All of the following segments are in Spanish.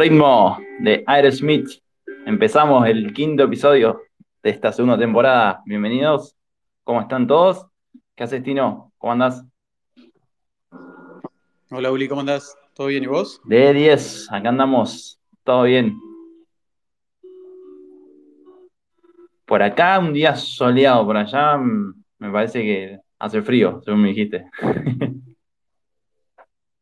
Ritmo de Aerosmith, empezamos el quinto episodio de esta segunda temporada. Bienvenidos. ¿Cómo están todos? ¿Qué haces, Tino? ¿Cómo andás? Hola, Uli, ¿cómo andás? ¿Todo bien y vos? De 10, acá andamos. Todo bien. Por acá un día soleado, por allá mm, me parece que hace frío, según me dijiste.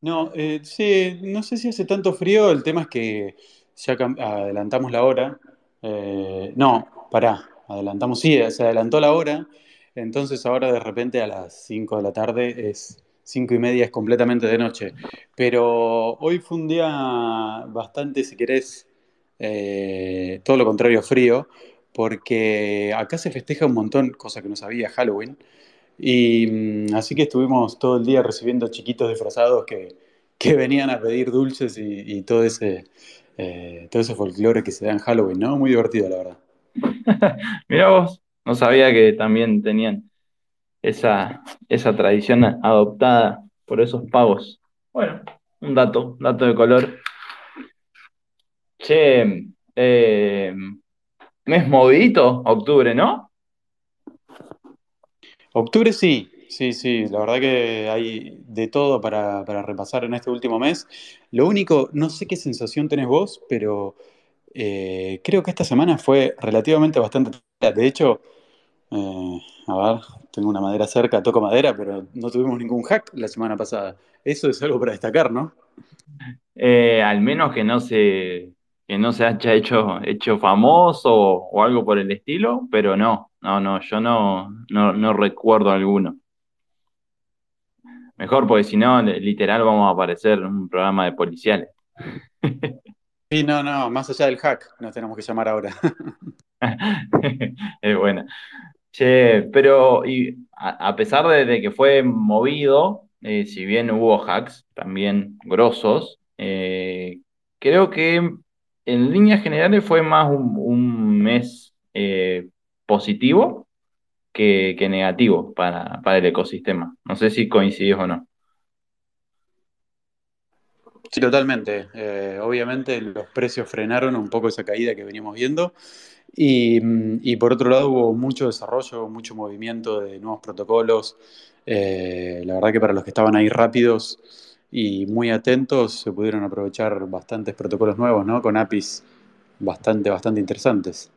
No, eh, sí, no sé si hace tanto frío, el tema es que ya adelantamos la hora. Eh, no, pará, adelantamos, sí, se adelantó la hora, entonces ahora de repente a las 5 de la tarde es 5 y media, es completamente de noche. Pero hoy fue un día bastante, si querés, eh, todo lo contrario, frío, porque acá se festeja un montón, cosa que no sabía, Halloween. Y mm, así que estuvimos todo el día recibiendo chiquitos disfrazados que, que venían a pedir dulces y, todo ese eh, todo ese folclore que se da en Halloween, ¿no? Muy divertido, la verdad. Mira vos, no sabía que también tenían esa, esa tradición adoptada por esos pagos. Bueno, un dato, dato de color. Che, eh, mes movidito, octubre, ¿no? Octubre sí, sí, sí, la verdad que hay de todo para, repasar en este último mes. Lo único, no sé qué sensación tenés vos, pero eh, creo que esta semana fue relativamente bastante... De hecho, eh, a ver, tengo una madera cerca, toco madera, pero no tuvimos ningún hack la semana pasada. Eso es algo para destacar, ¿no? Eh, al menos que no se, que no se haya hecho, hecho famoso o algo por el estilo, pero no, no, no, yo no, no, recuerdo alguno. Mejor, porque si no, literal vamos a aparecer en un programa de policiales. Sí, no, no, más allá del hack, nos tenemos que llamar ahora. es buena. Che, pero y a, pesar de, que fue movido, eh, si bien hubo hacks también grosos, eh, creo que en líneas generales fue más un, mes eh, positivo que, negativo para, el ecosistema. No sé si coincidís o no. Sí, totalmente. Eh, obviamente los precios frenaron un poco esa caída que veníamos viendo y, por otro lado hubo mucho desarrollo, mucho movimiento de nuevos protocolos. Eh, la verdad que para los que estaban ahí rápidos y muy atentos se pudieron aprovechar bastantes protocolos nuevos, ¿no? Con APIs bastante, bastante interesantes.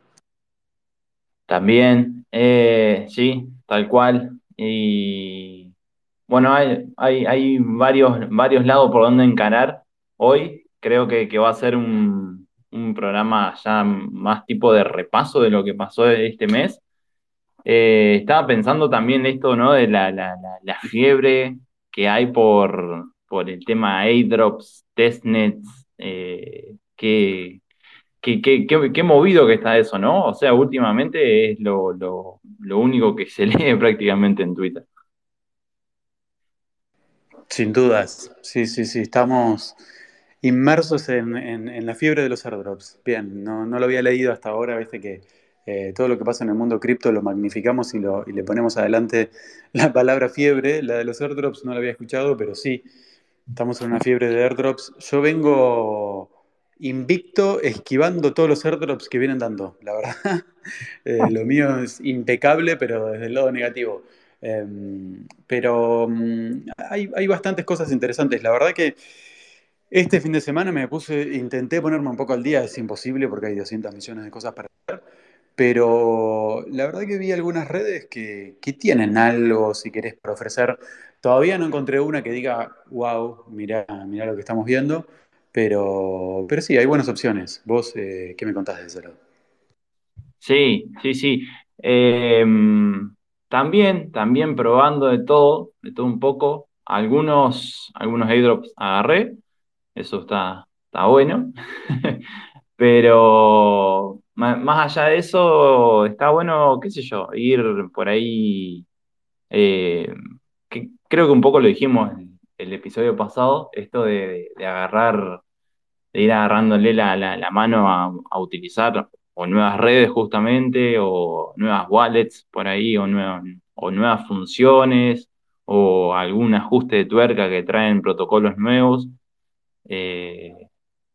También, eh, sí, tal cual. Y bueno, hay, hay, varios, varios lados por donde encarar hoy. Creo que, va a ser un, programa ya más tipo de repaso de lo que pasó este mes. Eh, estaba pensando también esto, ¿no? De la, la, fiebre que hay por, por el tema airdrops, testnets, eh, que, Qué, movido que está eso, ¿no? O sea, últimamente es lo, único que se lee prácticamente en Twitter. Sin dudas, sí, sí, sí, estamos inmersos en, la fiebre de los airdrops. Bien, no, lo había leído hasta ahora, viste que eh, todo lo que pasa en el mundo cripto lo magnificamos y, lo, y le ponemos adelante la palabra fiebre. La de los airdrops no la había escuchado, pero sí, estamos en una fiebre de airdrops. Yo vengo invicto, esquivando todos los airdrops que vienen dando, la verdad. Eh, lo mío es impecable, pero desde el lado negativo. Em, pero mm, hay, bastantes cosas interesantes. La verdad que este fin de semana me puse, intenté ponerme un poco al día, es imposible porque hay 200 millones de cosas para hacer. Pero la verdad que vi algunas redes que, tienen algo, si querés, para ofrecer. Todavía no encontré una que diga, wow, mira, mira lo que estamos viendo. Pero, pero sí, hay buenas opciones. ¿Vos eh, qué me contás de ese? Sí, sí, sí. Em, también, también probando de todo, de todo un poco. Algunos, algunos airdrops agarré, eso está, está bueno. Pero más allá de eso, está bueno, qué sé yo, ir por ahí. Eh, creo que un poco lo dijimos el episodio pasado, esto de, agarrar, de ir agarrándole la, mano a, utilizar o nuevas redes justamente, o nuevas wallets por ahí, o, o nuevas funciones, o algún ajuste de tuerca que traen protocolos nuevos. Eh,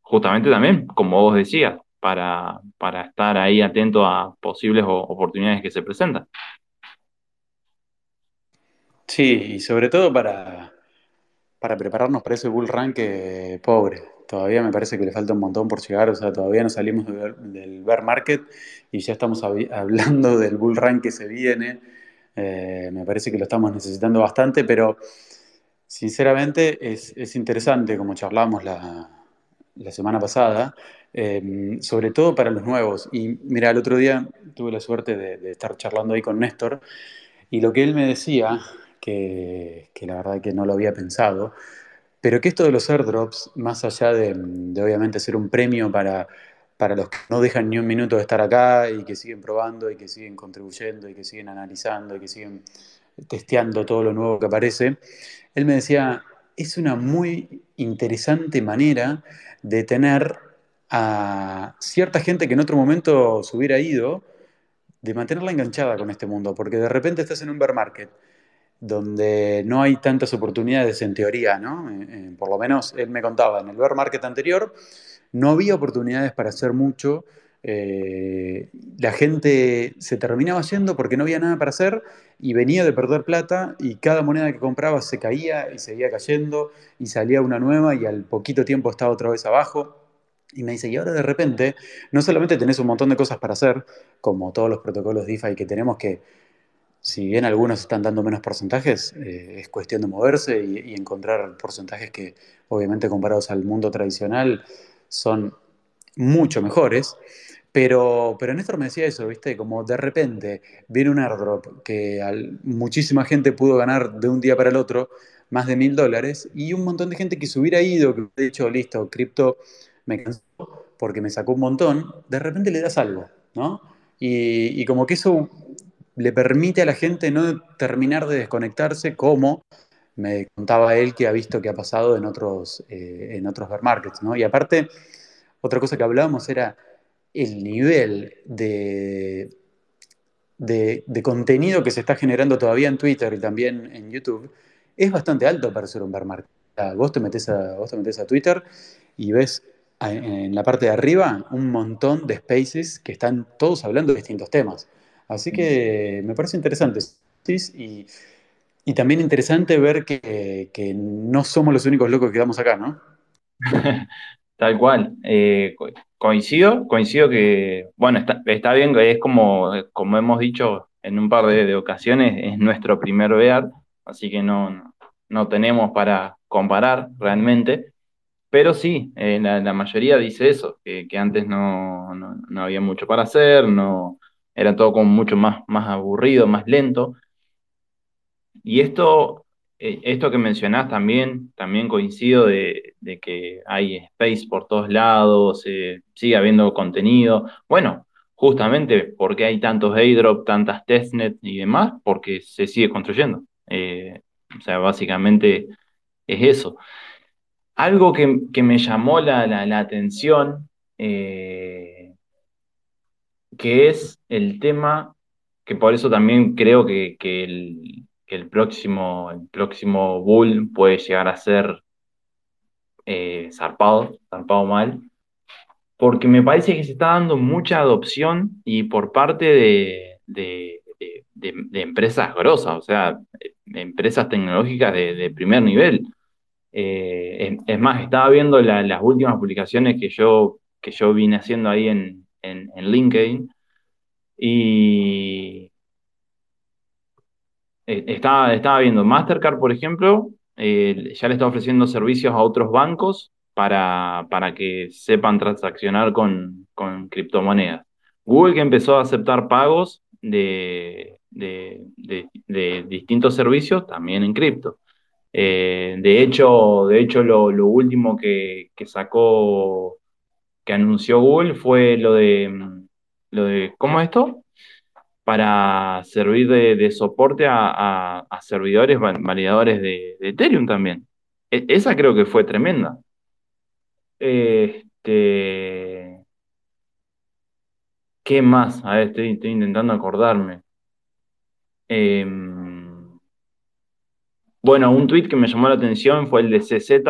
justamente también, como vos decías, para, para estar ahí atento a posibles oportunidades que se presentan. Sí, y sobre todo para, para prepararnos para ese bull run que pobre. Todavía me parece que le falta un montón por llegar, o sea, todavía no salimos del bear market y ya estamos hablando del bull run que se viene. Eh, me parece que lo estamos necesitando bastante, pero sinceramente es, interesante, como charlamos la, semana pasada, eh, sobre todo para los nuevos. Y mira, el otro día tuve la suerte de estar charlando ahí con Néstor y lo que él me decía que, la verdad que no lo había pensado, pero que esto de los airdrops, más allá de, obviamente ser un premio para, para los que no dejan ni un minuto de estar acá y que siguen probando y que siguen contribuyendo y que siguen analizando y que siguen testeando todo lo nuevo que aparece, él me decía, es una muy interesante manera de tener a cierta gente que en otro momento se hubiera ido, de mantenerla enganchada con este mundo, porque de repente estás en un bear market donde no hay tantas oportunidades en teoría, ¿no? Por lo menos él me contaba, en el bear market anterior no había oportunidades para hacer mucho, eh, la gente se terminaba yendo porque no había nada para hacer y venía de perder plata y cada moneda que compraba se caía y seguía cayendo y salía una nueva y al poquito tiempo estaba otra vez abajo. Y me dice, y ahora de repente, no solamente tenés un montón de cosas para hacer, como todos los protocolos DeFi que tenemos que si bien algunos están dando menos porcentajes, eh, es cuestión de moverse y, encontrar porcentajes que obviamente comparados al mundo tradicional son mucho mejores. Pero, pero Néstor me decía eso, ¿viste? Como de repente viene un airdrop que muchísima gente pudo ganar de un día para el otro más de mil dólares y un montón de gente que se hubiera ido, que hubiera dicho, listo, cripto me cansó porque me sacó un montón, de repente le das algo, ¿no? Y como que eso le permite a la gente no terminar de desconectarse como me contaba él que ha visto que ha pasado en otros, eh, en otros bear markets. ¿no? Y aparte, otra cosa que hablábamos era el nivel de, de, contenido que se está generando todavía en Twitter y también en YouTube es bastante alto para ser un bear market. Vos te metes a, vos te metes a Twitter y ves en la parte de arriba un montón de spaces que están todos hablando de distintos temas. Así que me parece interesante. Y, y también interesante ver que, no somos los únicos locos que quedamos acá, ¿no? Tal cual. Eh, coincido, coincido que, bueno, está, está, bien, es como, como hemos dicho en un par de, ocasiones, es nuestro primer BEAR, así que no, no tenemos para comparar realmente. Pero sí, eh, la, mayoría dice eso, que, antes no, no, había mucho para hacer, no, era todo como mucho más, más aburrido, más lento. Y esto, eh, esto que mencionás también, también coincido de, que hay space por todos lados, eh, sigue habiendo contenido. Bueno, justamente porque hay tantos airdrop, tantas testnet y demás, porque se sigue construyendo. Eh, o sea, básicamente es eso. Algo que, me llamó la, la atención que es el tema, que por eso también creo que, el, próximo, el próximo Bull puede llegar a ser eh, zarpado, zarpado mal, porque me parece que se está dando mucha adopción y por parte de, empresas grosas, o sea, empresas tecnológicas de, primer nivel. Eh, es, más, estaba viendo las últimas publicaciones que yo, que yo vine haciendo ahí en, en, LinkedIn. Y eh, estaba, estaba viendo Mastercard, por ejemplo, eh, ya le está ofreciendo servicios a otros bancos para, para que sepan transaccionar con, criptomonedas. Google que empezó a aceptar pagos de, de, distintos servicios también en cripto. Eh, de hecho, de hecho lo, último que, sacó que anunció Google fue lo de, lo de ¿cómo es esto? Para servir de, soporte a, servidores validadores de, Ethereum también. E, esa creo que fue tremenda. Este, ¿Qué más? A ver, estoy, intentando acordarme. Em, bueno, un tweet que me llamó la atención fue el de CZ,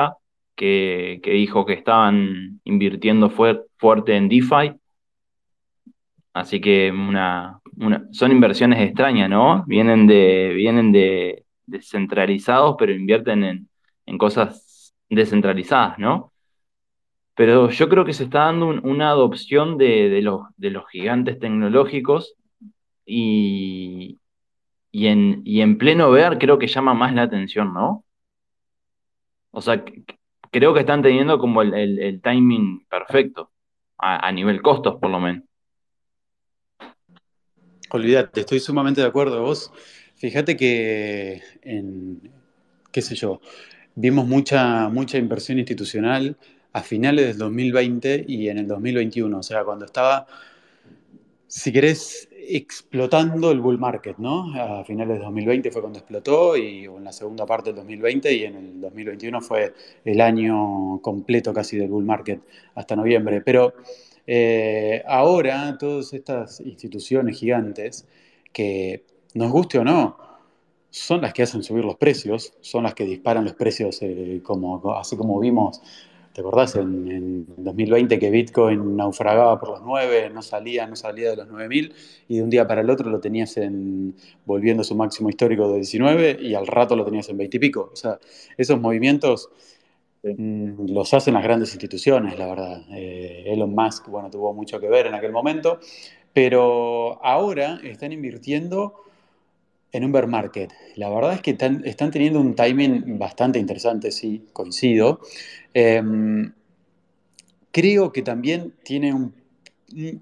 que, que dijo que estaban invirtiendo fuerte en DeFi. Así que una, son inversiones extrañas, ¿no? Vienen de, vienen de descentralizados, pero invierten en, en cosas descentralizadas, ¿no? Pero yo creo que se está dando una adopción de, los, de los gigantes tecnológicos y, y, en, en pleno ver creo que llama más la atención, ¿no? O sea, creo que están teniendo como el, timing perfecto, a, a, nivel costos por lo menos. Olvídate, estoy sumamente de acuerdo vos. Fíjate que en, qué sé yo, vimos mucha, mucha inversión institucional a finales del 2020 y en el 2021, o sea, cuando estaba, si querés, explotando el bull market, ¿no? A finales del 2020 fue cuando explotó y en la segunda parte del 2020 y en el 2021 fue el año completo casi del bull market hasta noviembre. Pero eh, ahora todas estas instituciones gigantes que nos guste o no, son las que hacen subir los precios, son las que disparan los precios, eh, como, así como vimos, ¿te acordás? En, 2020 que Bitcoin naufragaba por los 9, no salía, no salía de los 9000 y de un día para el otro lo tenías en, volviendo a su máximo histórico de 19 y al rato lo tenías en 20 y pico. O sea, esos movimientos mm, los hacen las grandes instituciones, la verdad. Eh, Elon Musk, bueno, tuvo mucho que ver en aquel momento, pero ahora están invirtiendo en un bear market. La verdad es que están, teniendo un timing bastante interesante, sí, coincido. Em, creo que también tiene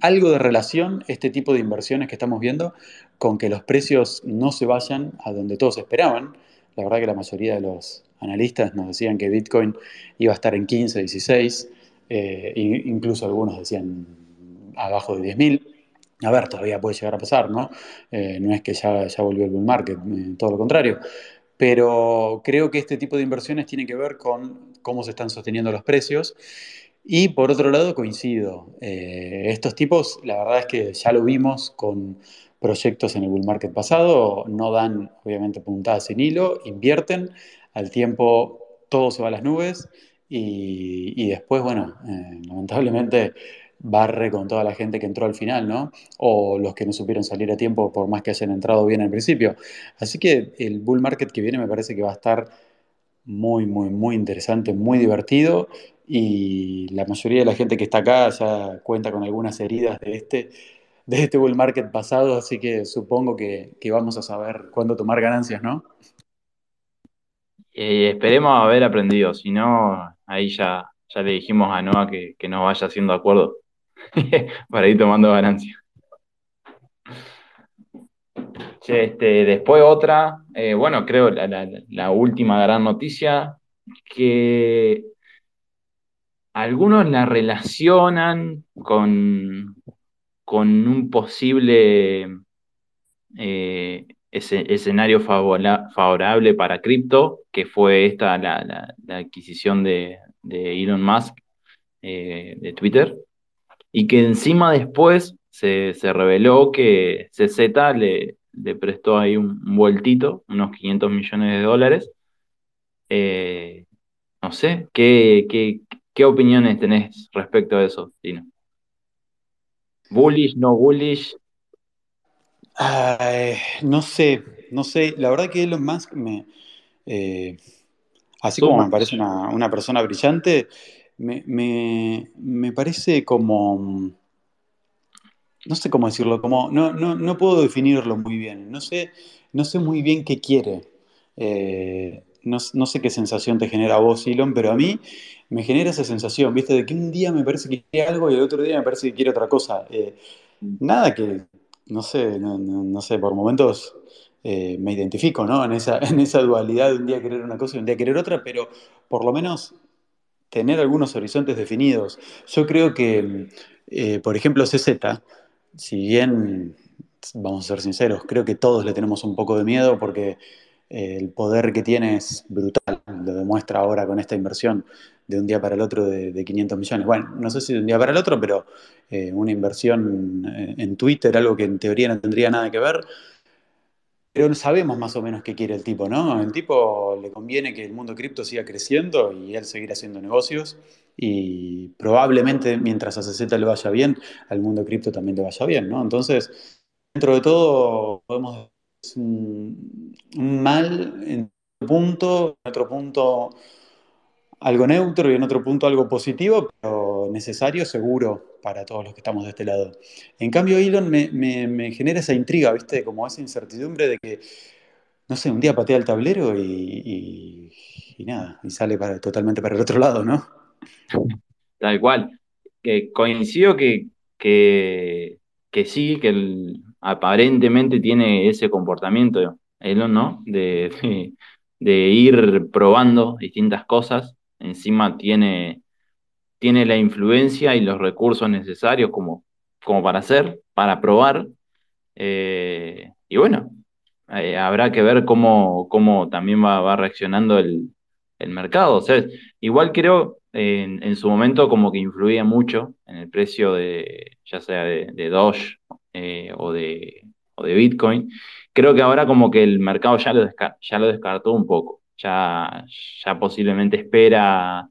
algo de relación este tipo de inversiones que estamos viendo con que los precios no se vayan a donde todos esperaban. La verdad que la mayoría de los analistas nos decían que Bitcoin iba a estar en 15, 16, eh, incluso algunos decían abajo de 10.000 a ver, todavía puede llegar a pasar, ¿no? Eh, no es que ya, ya volvió el bull market, eh, todo lo contrario. Pero creo que este tipo de inversiones tiene que ver con cómo se están sosteniendo los precios. Y por otro lado, coincido. Eh, estos tipos, la verdad es que ya lo vimos con proyectos en el bull market pasado, no dan obviamente puntadas sin hilo, invierten, al tiempo todo se va a las nubes y, y después, bueno, lamentablemente barre con toda la gente que entró al final, ¿no? O los que no supieron salir a tiempo por más que hayan entrado bien al principio. Así que el bull market que viene me parece que va a estar muy, muy, muy interesante, muy divertido y la mayoría de la gente que está acá ya cuenta con algunas heridas de este, de este bull market pasado, así que supongo que, vamos a saber cuándo tomar ganancias, ¿no? Eh, esperemos haber aprendido, si no, ahí ya, ya le dijimos a Noah que, que nos vaya haciendo acuerdo. para ir tomando ganancia. Este, después otra, eh, bueno, creo la, última gran noticia, que algunos la relacionan con, con un posible eh, escenario favorable para cripto, que fue esta la, adquisición de, Elon Musk eh, de Twitter y que encima después se, reveló que CZ le, le prestó ahí un, vueltito, unos 500 millones de dólares. Eh, no sé, ¿qué, ¿qué, opiniones tenés respecto a eso, Tino? ¿Bullish, no bullish? no sé, no sé. La verdad que Elon Musk me... Eh, así como me parece una, una persona brillante, me, parece como, no sé cómo decirlo, como, no, no, puedo definirlo muy bien, no sé, no sé muy bien qué quiere. Eh, no, sé qué sensación te genera vos, Elon, pero a mí me genera esa sensación, ¿viste? De que un día me parece que quiere algo y el otro día me parece que quiere otra cosa. Eh, nada que, no sé, no, sé, por momentos eh, me identifico, ¿no? En esa, en esa dualidad de un día querer una cosa y un día querer otra, pero por lo menos tener algunos horizontes definidos. Yo creo que, eh, por ejemplo, CZ, si bien, vamos a ser sinceros, creo que todos le tenemos un poco de miedo porque eh, el poder que tiene es brutal, lo demuestra ahora con esta inversión de un día para el otro de, 500 millones. Bueno, no sé si de un día para el otro, pero eh, una inversión en Twitter, algo que en teoría no tendría nada que ver, pero sabemos más o menos qué quiere el tipo, ¿no? El tipo le conviene que el mundo cripto siga creciendo y él seguir haciendo negocios y probablemente mientras a CZ le vaya bien, al mundo cripto también le vaya bien, ¿no? Entonces, dentro de todo, podemos es un, un mal en otro punto, en otro punto algo neutro y en otro punto algo positivo, pero necesario seguro para todos los que estamos de este lado. En cambio, Elon me, genera esa intriga, ¿viste? Como esa incertidumbre de que, no sé, un día patea el tablero y, nada, y sale totalmente para el otro lado, ¿no? Tal cual. Coincido que, sí, que aparentemente tiene ese comportamiento, Elon, ¿no? De ir probando distintas cosas. Encima tiene, tiene la influencia y los recursos necesarios como, como para hacer, para probar. Eh, y bueno, eh, habrá que ver cómo, cómo también va, reaccionando el, el mercado. O sea, igual creo en, en su momento como que influía mucho en el precio de, ya sea de, de Doge eh, o de, o de Bitcoin. Creo que ahora como que el mercado ya lo, ya lo descartó un poco. Ya, ya posiblemente espera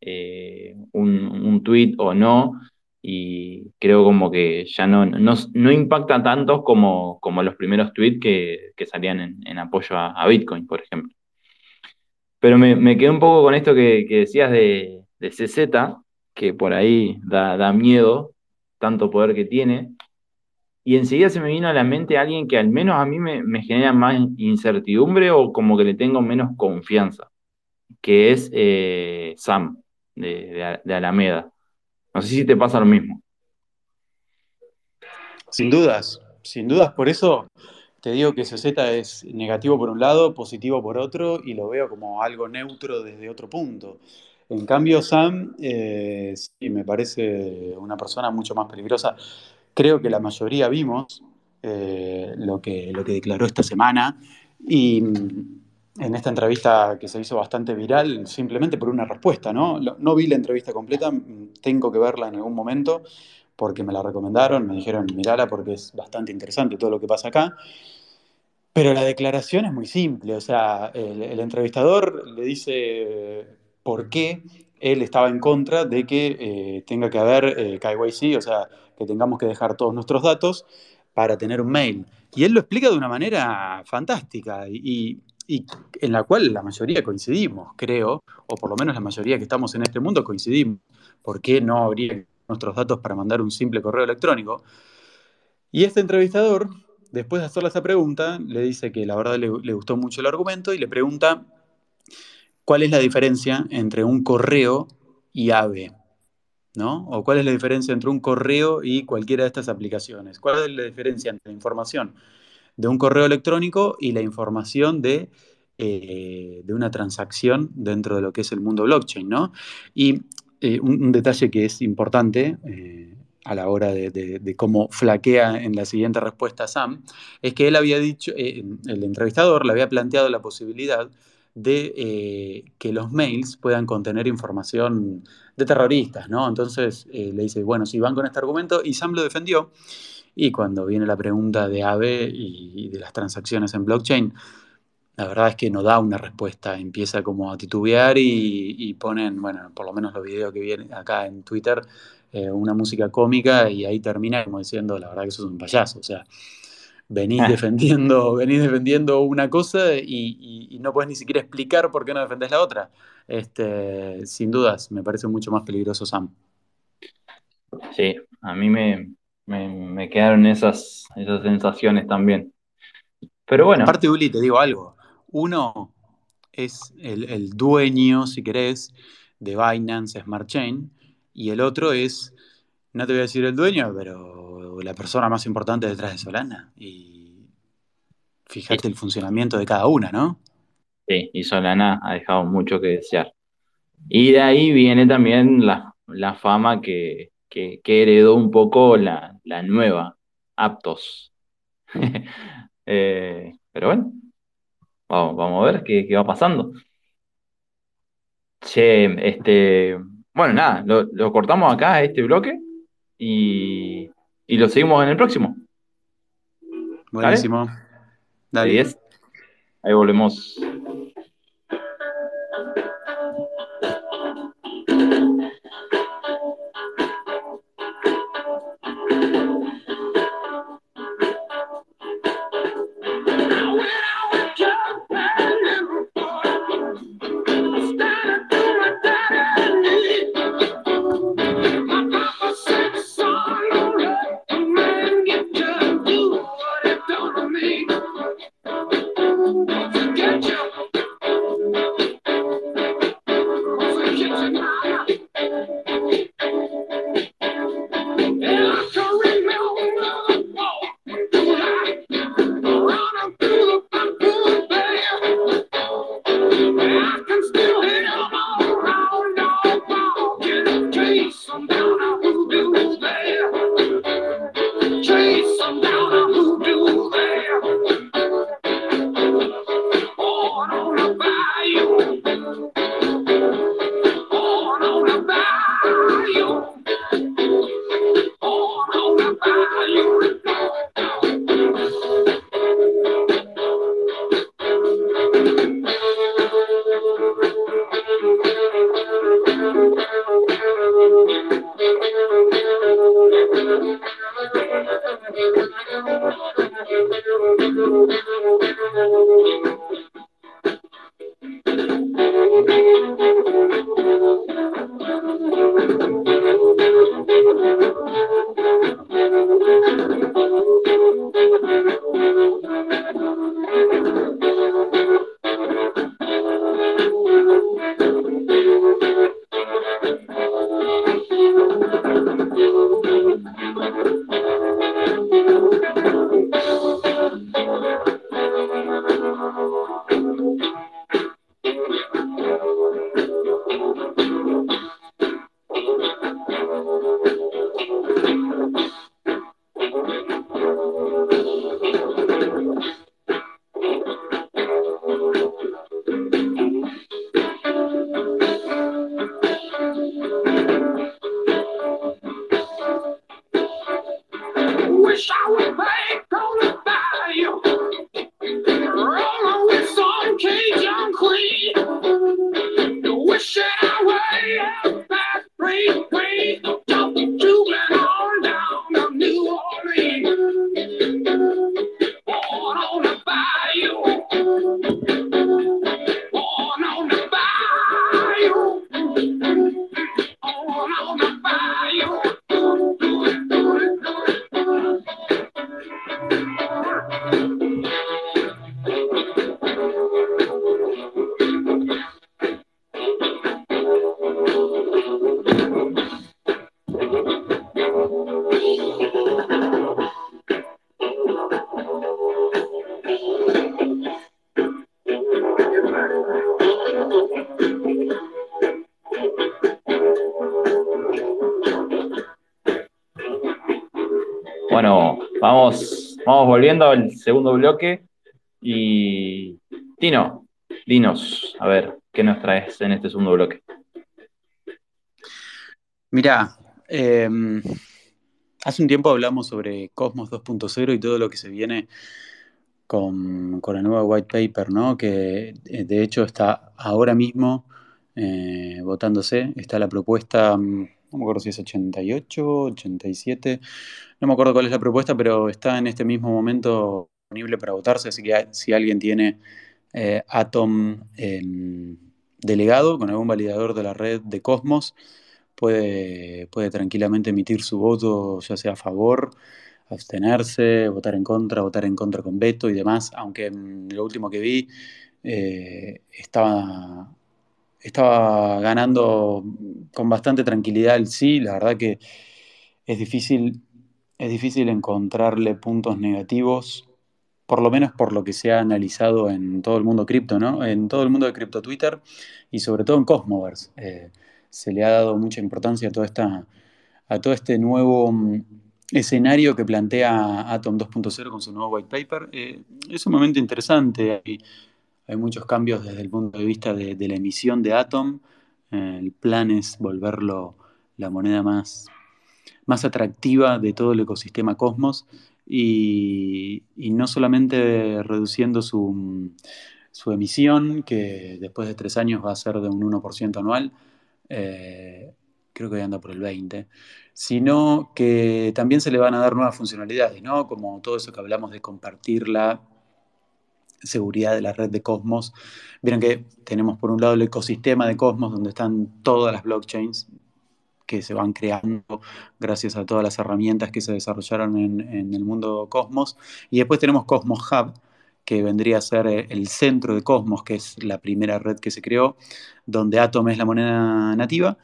eh, un, un tweet o no y creo como que ya no, no, no impacta tanto como, como los primeros tweets que, que salían en, en apoyo a, Bitcoin, por ejemplo. Pero me, me quedé un poco con esto que, que decías de, de CZ, que por ahí da, da miedo, tanto poder que tiene. Y enseguida se me vino a la mente alguien que al menos a mí me, genera más incertidumbre o como que le tengo menos confianza, que es eh, Sam, de, de, de Alameda. No sé si te pasa lo mismo. Sin dudas, sin dudas, por eso te digo que CZ es negativo por un lado, positivo por otro, y lo veo como algo neutro desde otro punto. En cambio, Sam, eh, sí, me parece una persona mucho más peligrosa. Creo que la mayoría vimos eh, lo que, declaró esta semana y mm, en esta entrevista que se hizo bastante viral, simplemente por una respuesta, ¿no? No vi la entrevista completa, mm, tengo que verla en algún momento porque me la recomendaron, me dijeron, mirala porque es bastante interesante todo lo que pasa acá. Pero la declaración es muy simple, o sea, el, el entrevistador le dice eh, por qué él estaba en contra de que eh, tenga que haber eh, KYC, o sea, que tengamos que dejar todos nuestros datos para tener un mail. Y él lo explica de una manera fantástica y, en la cual la mayoría coincidimos, creo, o por lo menos la mayoría que estamos en este mundo coincidimos. ¿Por qué no habría nuestros datos para mandar un simple correo electrónico? Y este entrevistador, después de hacerle esa pregunta, le dice que la verdad le, le gustó mucho el argumento y le pregunta cuál es la diferencia entre un correo y AVE, ¿no? O cuál es la diferencia entre un correo y cualquiera de estas aplicaciones. ¿Cuál es la diferencia entre la información de un correo electrónico y la información de, eh, de una transacción dentro de lo que es el mundo blockchain, ¿no? Y eh, un, detalle que es importante eh, a la hora de, de, cómo flaquea en la siguiente respuesta Sam, es que él había dicho, el entrevistador le había planteado la posibilidad de que los mails puedan contener información de terroristas, ¿no? Entonces eh, le dice, bueno, si van con este argumento, y Sam lo defendió, y cuando viene la pregunta de AVE y de las transacciones en blockchain, la verdad es que no da una respuesta, empieza como a titubear y, y ponen, bueno, por lo menos los videos que vienen acá en Twitter, eh, una música cómica y ahí termina como diciendo, la verdad que sos un payaso, o sea, venís defendiendo, venís defendiendo una cosa y, y, y, no puedes ni siquiera explicar por qué no defendés la otra. Este, sin dudas, me parece mucho más peligroso Sam. Sí, a mí me, me, me quedaron esas, esas sensaciones también. Pero bueno. Aparte, Uli, te digo algo. Uno es el, el, dueño, si querés, de Binance Smart Chain, y el otro es, no te voy a decir el dueño, pero la persona más importante detrás de Solana. Y fíjate sí. el funcionamiento de cada una, ¿no? Sí, y Solana ha dejado mucho que desear. Y de ahí viene también la, la fama que, que, que, heredó un poco la, la nueva, Aptos. eh, pero bueno, vamos, vamos, a ver qué, qué, va pasando. Che, este, bueno, nada, lo, lo cortamos acá, este bloque, y, y, lo seguimos en el próximo. Buenísimo. 10. Ahí volvemos. Vamos volviendo al segundo bloque. Y Tino, dinos, a ver, ¿qué nos traes en este segundo bloque? Mira, em, hace un tiempo hablamos sobre Cosmos 2.0 y todo lo que se viene con, con, la nueva white paper, ¿no? Que eh, de hecho está ahora mismo eh, votándose. Está la propuesta, mm, no me acuerdo si es 88, 87, no me acuerdo cuál es la propuesta, pero está en este mismo momento disponible para votarse, así que si alguien tiene eh, Atom delegado con algún validador de la red de Cosmos, puede, tranquilamente emitir su voto, ya sea a favor, abstenerse, votar en contra, votar en contra con veto y demás, aunque lo último que vi eh, estaba, estaba ganando con bastante tranquilidad el sí, la verdad que es difícil es difícil encontrarle puntos negativos, por lo menos por lo que se ha analizado en todo el mundo cripto, ¿no? En todo el mundo de cripto Twitter y sobre todo en Cosmoverse. Eh, se le ha dado mucha importancia a, todo este nuevo mm, escenario que plantea Atom 2.0 con su nuevo white paper. Eh, es un momento interesante, hay, hay, muchos cambios desde el punto de vista de, la emisión de Atom. Eh, el plan es volverlo la moneda más más atractiva de todo el ecosistema Cosmos. y, no solamente reduciendo su, emisión, que después de tres años va a ser de un 1% anual, eh, creo que anda por el 20%, sino que también se le van a dar nuevas funcionalidades, ¿no? Como todo eso que hablamos de compartir la seguridad de la red de Cosmos. Vieron que tenemos por un lado el ecosistema de Cosmos, donde están todas las blockchains, que se van creando gracias a todas las herramientas que se desarrollaron en, el mundo Cosmos. Y después tenemos Cosmos Hub, que vendría a ser eh, el centro de Cosmos, que es la primera red que se creó, donde Atom es la moneda nativa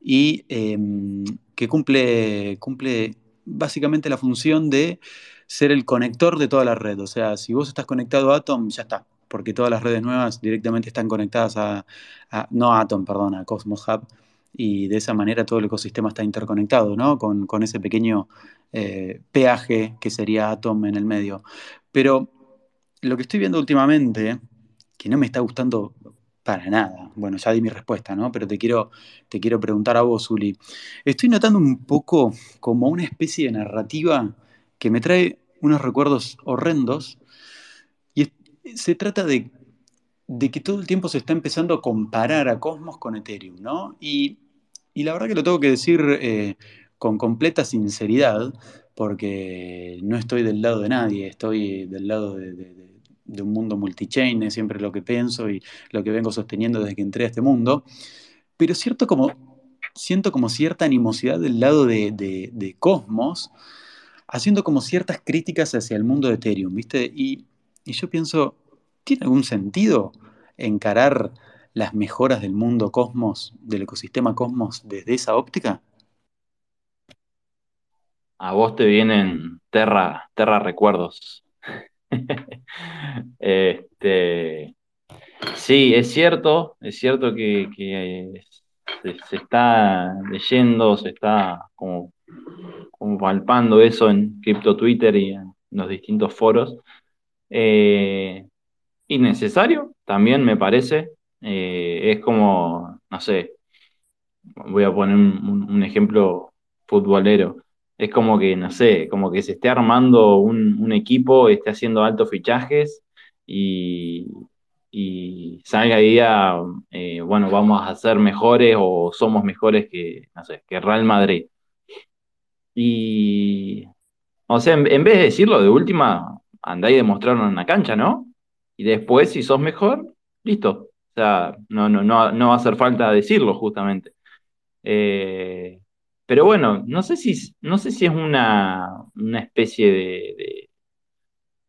y em, que cumple, cumple básicamente la función de ser el conector de toda la red. O sea, si vos estás conectado a Atom, ya está, porque todas las redes nuevas directamente están conectadas a, no a Atom, perdón, a Cosmos Hub y de esa manera todo el ecosistema está interconectado, ¿no? Con, ese pequeño eh, peaje que sería Atom en el medio. Pero lo que estoy viendo últimamente, que no me está gustando para nada, bueno, ya di mi respuesta, ¿no? Pero te quiero, te quiero preguntar a vos, Uli. Estoy notando un poco como una especie de narrativa que me trae unos recuerdos horrendos y se trata de de que todo el tiempo se está empezando a comparar a Cosmos con Ethereum, ¿no? Y y la verdad que lo tengo que decir eh, con completa sinceridad, porque no estoy del lado de nadie, estoy del lado de, un mundo multichain, es siempre lo que pienso y lo que vengo sosteniendo desde que entré a este mundo. Pero cierto como, siento como cierta animosidad del lado de, Cosmos, haciendo como ciertas críticas hacia el mundo de Ethereum, ¿viste? Y, y yo pienso, ¿tiene algún sentido encarar las mejoras del mundo cosmos, del ecosistema cosmos, desde esa óptica? A vos te vienen Terra, terra recuerdos. este, sí, es cierto, es cierto que, se, está leyendo, se está como, palpando eso en Crypto Twitter y en los distintos foros. Eh, innecesario, también me parece, eh, es como, no sé, voy a poner un, ejemplo futbolero. Es como que, no sé, como que se esté armando un, equipo, esté haciendo altos fichajes y, y salga y diga, eh, bueno, vamos a ser mejores o somos mejores que, no sé, que Real Madrid. Y, o sea, en, en vez de decirlo de última, andáis y demostrarlo en la cancha, ¿no? Y después, si sos mejor, listo, o sea, no, no, no, no va a hacer falta decirlo justamente. Eh, pero bueno, no sé si, no sé si es una, especie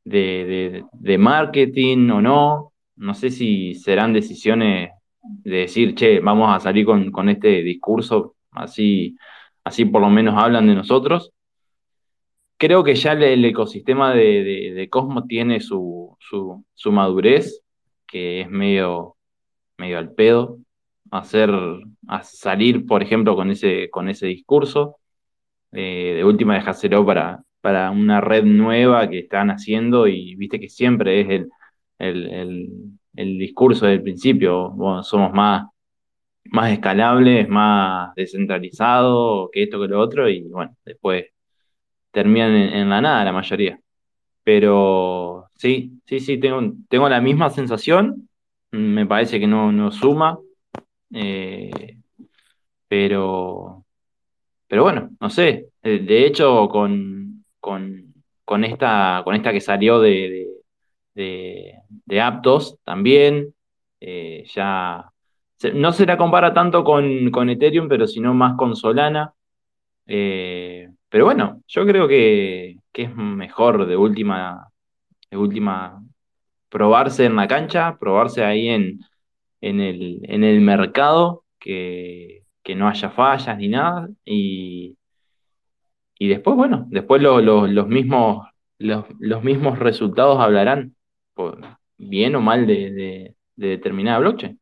de, de, marketing o no. No sé si serán decisiones de decir, che, vamos a salir con, este discurso, así, así por lo menos hablan de nosotros. Creo que ya el, ecosistema de, de, Cosmos tiene su, su madurez, que es medio, medio al pedo, hacer, a salir, por ejemplo, con ese, con ese discurso. Eh, de última, dejárselo para, para una red nueva que están haciendo y viste que siempre es el, discurso del principio. somos más, más escalables, más descentralizados que esto que lo otro y bueno, después terminan en, la nada la mayoría. Pero sí, sí, sí, tengo, tengo la misma sensación me parece que no, suma. Eh, pero, pero bueno, no sé. Eh, de hecho, con, con, esta, con esta que salió de, de, Aptos también, eh, ya no se la compara tanto con, con Ethereum, pero sino más con Solana. pero bueno, yo creo que, que, es mejor de última, de última probarse en la cancha, probarse ahí en, en, el, en el mercado, que, no haya fallas ni nada. Y, y después, bueno, después los, mismos, los, mismos resultados hablarán, bien o mal de, determinada blockchain.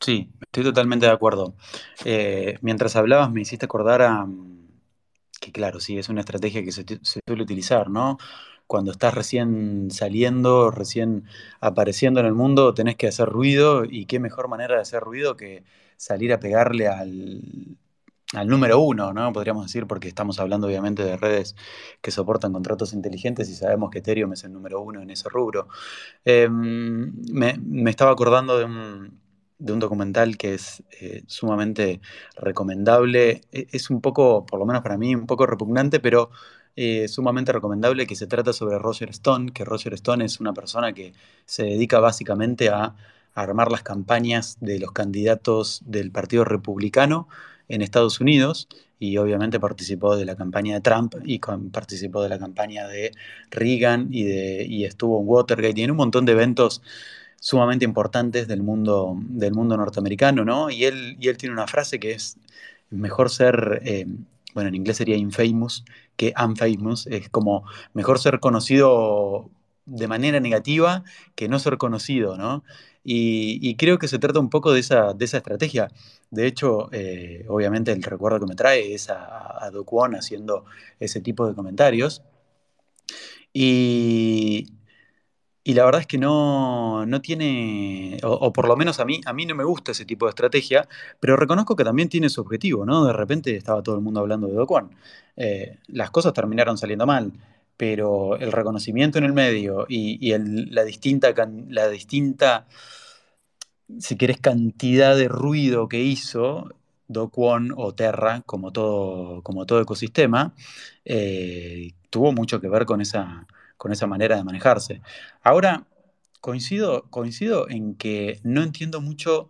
Sí, estoy totalmente de acuerdo. Eh, mientras hablabas me hiciste acordar a que claro, sí, es una estrategia que se, se suele utilizar, ¿no? Cuando estás recién saliendo, recién apareciendo en el mundo, tenés que hacer ruido y qué mejor manera de hacer ruido que salir a pegarle al, al número uno, ¿no? Podríamos decir, porque estamos hablando obviamente de redes que soportan contratos inteligentes y sabemos que Ethereum es el número uno en ese rubro. Eh, me, me, estaba acordando de un, de un documental que es eh, sumamente recomendable. E, es un poco, por lo menos para mí, un poco repugnante, pero eh, sumamente recomendable que se trata sobre Roger Stone, que Roger Stone es una persona que se dedica básicamente a, armar las campañas de los candidatos del Partido Republicano en Estados Unidos y obviamente participó de la campaña de Trump y participó de la campaña de Reagan y, de, y estuvo en Watergate y en un montón de eventos sumamente importantes del mundo, del mundo norteamericano, ¿no? Y él, y él tiene una frase que es, mejor ser, eh, bueno, en inglés sería infamous que unfamous, es como mejor ser conocido de manera negativa que no ser conocido, ¿no? Y, y creo que se trata un poco de esa, de esa estrategia. De hecho, eh, obviamente el recuerdo que me trae es a, a haciendo ese tipo de comentarios. Y, y la verdad es que no, no tiene, o, por lo menos a mí, a mí no me gusta ese tipo de estrategia, pero reconozco que también tiene su objetivo, ¿no? De repente estaba todo el mundo hablando de Do Kwon. Eh, las cosas terminaron saliendo mal, pero el reconocimiento en el medio y, y la, distinta, la distinta, si querés, cantidad de ruido que hizo Do Kwon o Terra, como todo, como todo ecosistema, eh, tuvo mucho que ver con esa con esa manera de manejarse. Ahora, coincido, coincido en que no entiendo mucho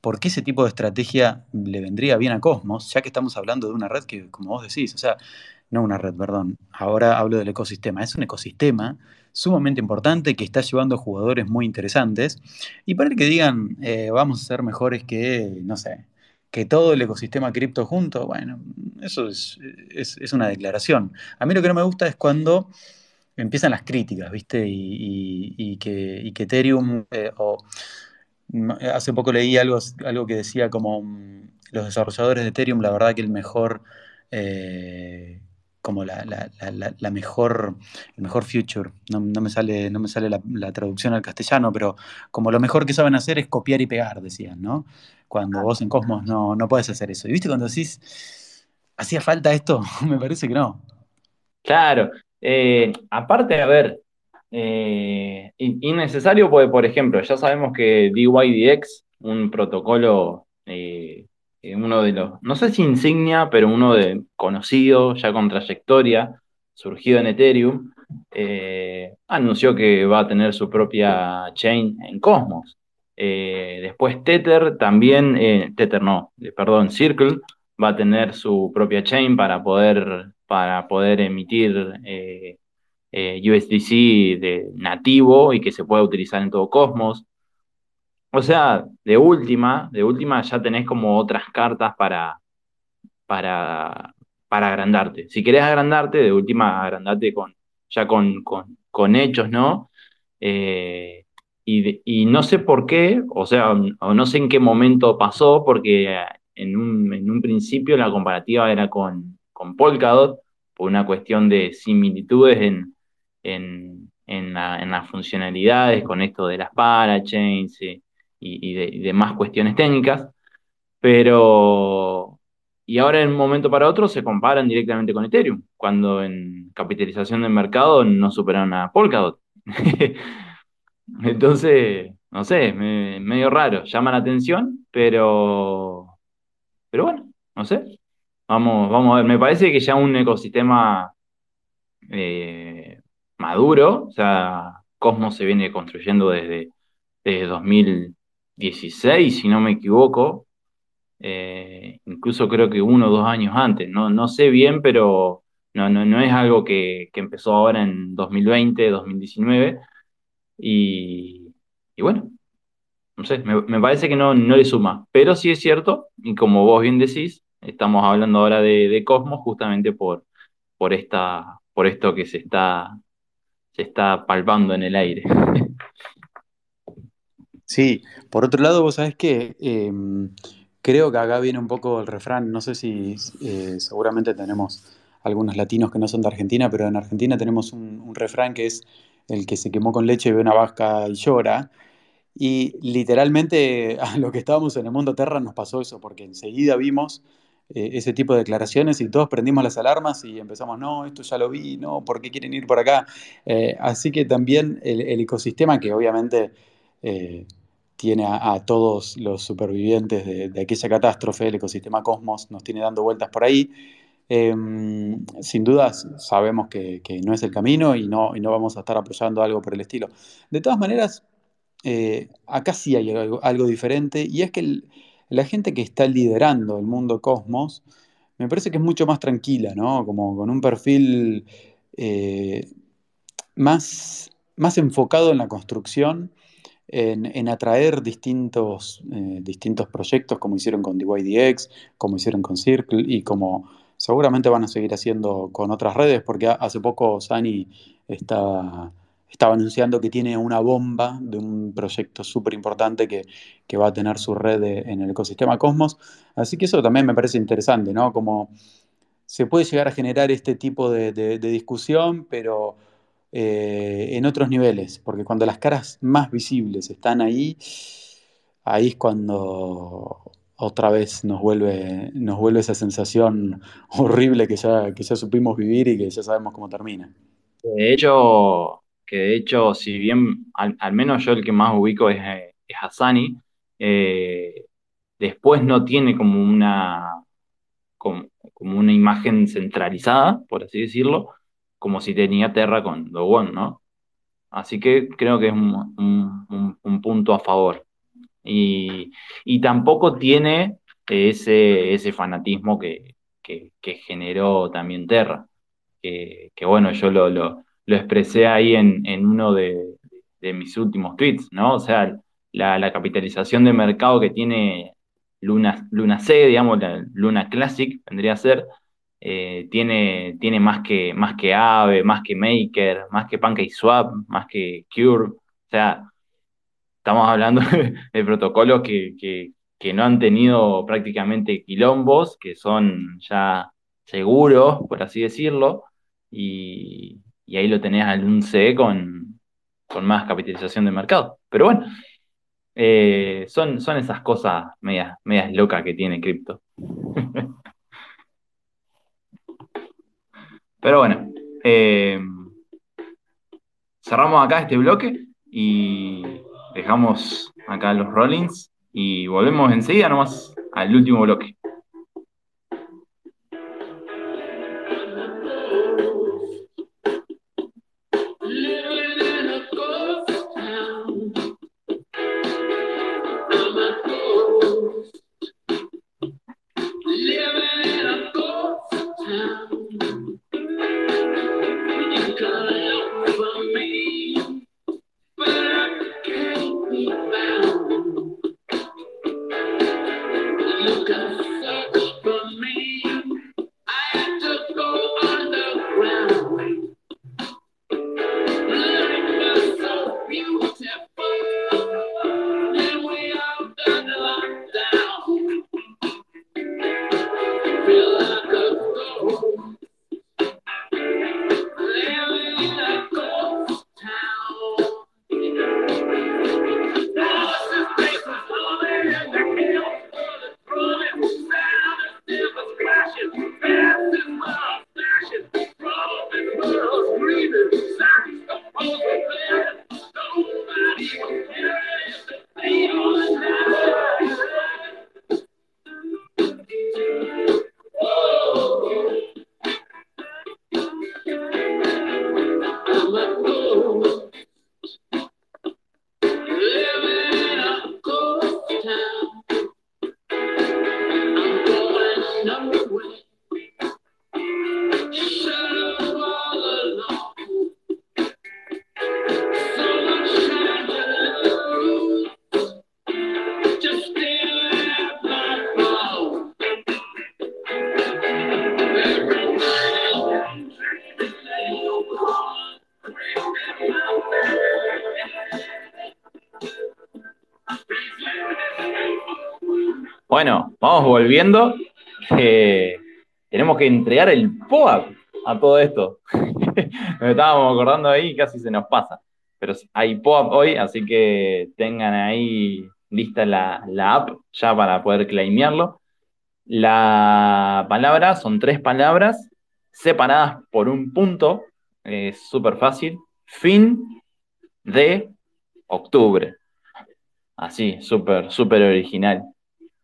por qué ese tipo de estrategia le vendría bien a Cosmos, ya que estamos hablando de una red que, como vos decís, o sea, no una red, perdón, ahora hablo del ecosistema, es un ecosistema sumamente importante que está llevando jugadores muy interesantes y para el que digan, eh, vamos a ser mejores que, no sé, que todo el ecosistema cripto junto, bueno, eso es, es, es, una declaración. A mí lo que no me gusta es cuando empiezan las críticas, ¿viste? Y, y, y que, y que Ethereum, eh, o hace poco leí algo, algo que decía como um, los desarrolladores de Ethereum, la verdad que el mejor, eh, como la, la, la, la, mejor, el mejor future, no, no me sale, no me sale la, traducción al castellano, pero como lo mejor que saben hacer es copiar y pegar, decían, ¿no? Cuando vos en Cosmos no, no puedes hacer eso. ¿Y viste cuando decís, hacía falta esto? me parece que no. Claro, eh, aparte, a ver, eh, innecesario por ejemplo, ya sabemos que DYDX, un protocolo, eh, uno de los, no sé si insignia, pero uno de conocido, ya con trayectoria, surgido en Ethereum, anunció que va a tener su propia chain en Cosmos. Después Tether también, Tether no, perdón, Circle va a tener su propia chain para poder para poder emitir eh, eh, USDC de nativo y que se pueda utilizar en todo Cosmos. O sea, de última, de última ya tenés como otras cartas para, para, para agrandarte. Si querés agrandarte, de última agrandarte con, ya con, con, con hechos, ¿no? Eh, y, y, no sé por qué, o sea, o no sé en qué momento pasó, porque en un, en un principio la comparativa era con, con Polkadot por una cuestión de similitudes en, en, en, la, las funcionalidades con esto de las parachains y, y, de, demás cuestiones técnicas, pero y ahora en un momento para otro se comparan directamente con Ethereum, cuando en capitalización del mercado no superaron a Polkadot. Entonces, no sé, me, medio raro, llama la atención, pero, pero bueno, no sé. Vamos, vamos a ver, me parece que ya un ecosistema eh, maduro, o sea, Cosmos se viene construyendo desde, desde 2016, si no me equivoco, eh, incluso creo que uno o dos años antes, no, no sé bien, pero no, no, no es algo que, que empezó ahora en 2020, 2019, y, y bueno, no sé, me, me parece que no, no le suma, pero sí es cierto, y como vos bien decís, Estamos hablando ahora de, Cosmos justamente por, por, esta, por esto que se está, se está palpando en el aire. Sí, por otro lado, vos sabés que eh, creo que acá viene un poco el refrán, no sé si eh, seguramente tenemos algunos latinos que no son de Argentina, pero en Argentina tenemos un, refrán que es el que se quemó con leche ve una vasca y llora. Y literalmente a lo que estábamos en el mundo Terra nos pasó eso, porque enseguida vimos eh, ese tipo de declaraciones y todos prendimos las alarmas y empezamos, no, esto ya lo vi, no, ¿por qué quieren ir por acá? Eh, así que también el, ecosistema que obviamente eh, tiene a, todos los supervivientes de, aquella catástrofe, el ecosistema Cosmos, nos tiene dando vueltas por ahí. Em, sin dudas sabemos que, no es el camino y no, y no vamos a estar apoyando algo por el estilo. De todas maneras, acá sí hay algo, diferente y es que el, la gente que está liderando el mundo cosmos, me parece que es mucho más tranquila, ¿no? Como con un perfil eh, más, más enfocado en la construcción, en, atraer distintos, eh, distintos proyectos, como hicieron con DYDX, como hicieron con Circle y como seguramente van a seguir haciendo con otras redes, porque hace poco Sani estaba estaba anunciando que tiene una bomba de un proyecto súper importante que, va a tener su red en el ecosistema Cosmos. Así que eso también me parece interesante, ¿no? Como se puede llegar a generar este tipo de, discusión, pero eh, en otros niveles, porque cuando las caras más visibles están ahí, ahí es cuando otra vez nos vuelve, nos vuelve esa sensación horrible que ya, que ya supimos vivir y que ya sabemos cómo termina. De hecho, que de hecho, si bien al, menos yo el que más ubico es, eh, es Hassani, eh, después no tiene como una, como, una imagen centralizada, por así decirlo, como si tenía Terra con One, ¿no? Así que creo que es un, punto a favor. Y, tampoco tiene ese, ese fanatismo que, generó también Terra. Que, bueno, yo lo expresé ahí en, uno de, mis últimos tweets, ¿no? O sea, la, capitalización de mercado que tiene Luna, Luna C, digamos, la Luna Classic, vendría a ser, eh, tiene, tiene más, que, más que más que Maker, más que PancakeSwap, más que Cure. O sea, estamos hablando de, protocolos que, que no han tenido prácticamente quilombos, que son ya seguros, por así decirlo, y, y ahí lo tenés al un C con, más capitalización de mercado. Pero bueno, eh, son, son esas cosas medias, medias locas que tiene cripto. Pero bueno, eh, cerramos acá este bloque y dejamos acá los rollings y volvemos enseguida nomás al último bloque. Volviendo. tenemos que entregar el POAP a todo esto. Nos estábamos acordando ahí y casi se nos pasa. Pero hay POAP hoy, así que tengan ahí lista la, app ya para poder claimearlo. La palabra son tres palabras separadas por un punto, es súper fácil, fin de octubre. Así, súper, súper original.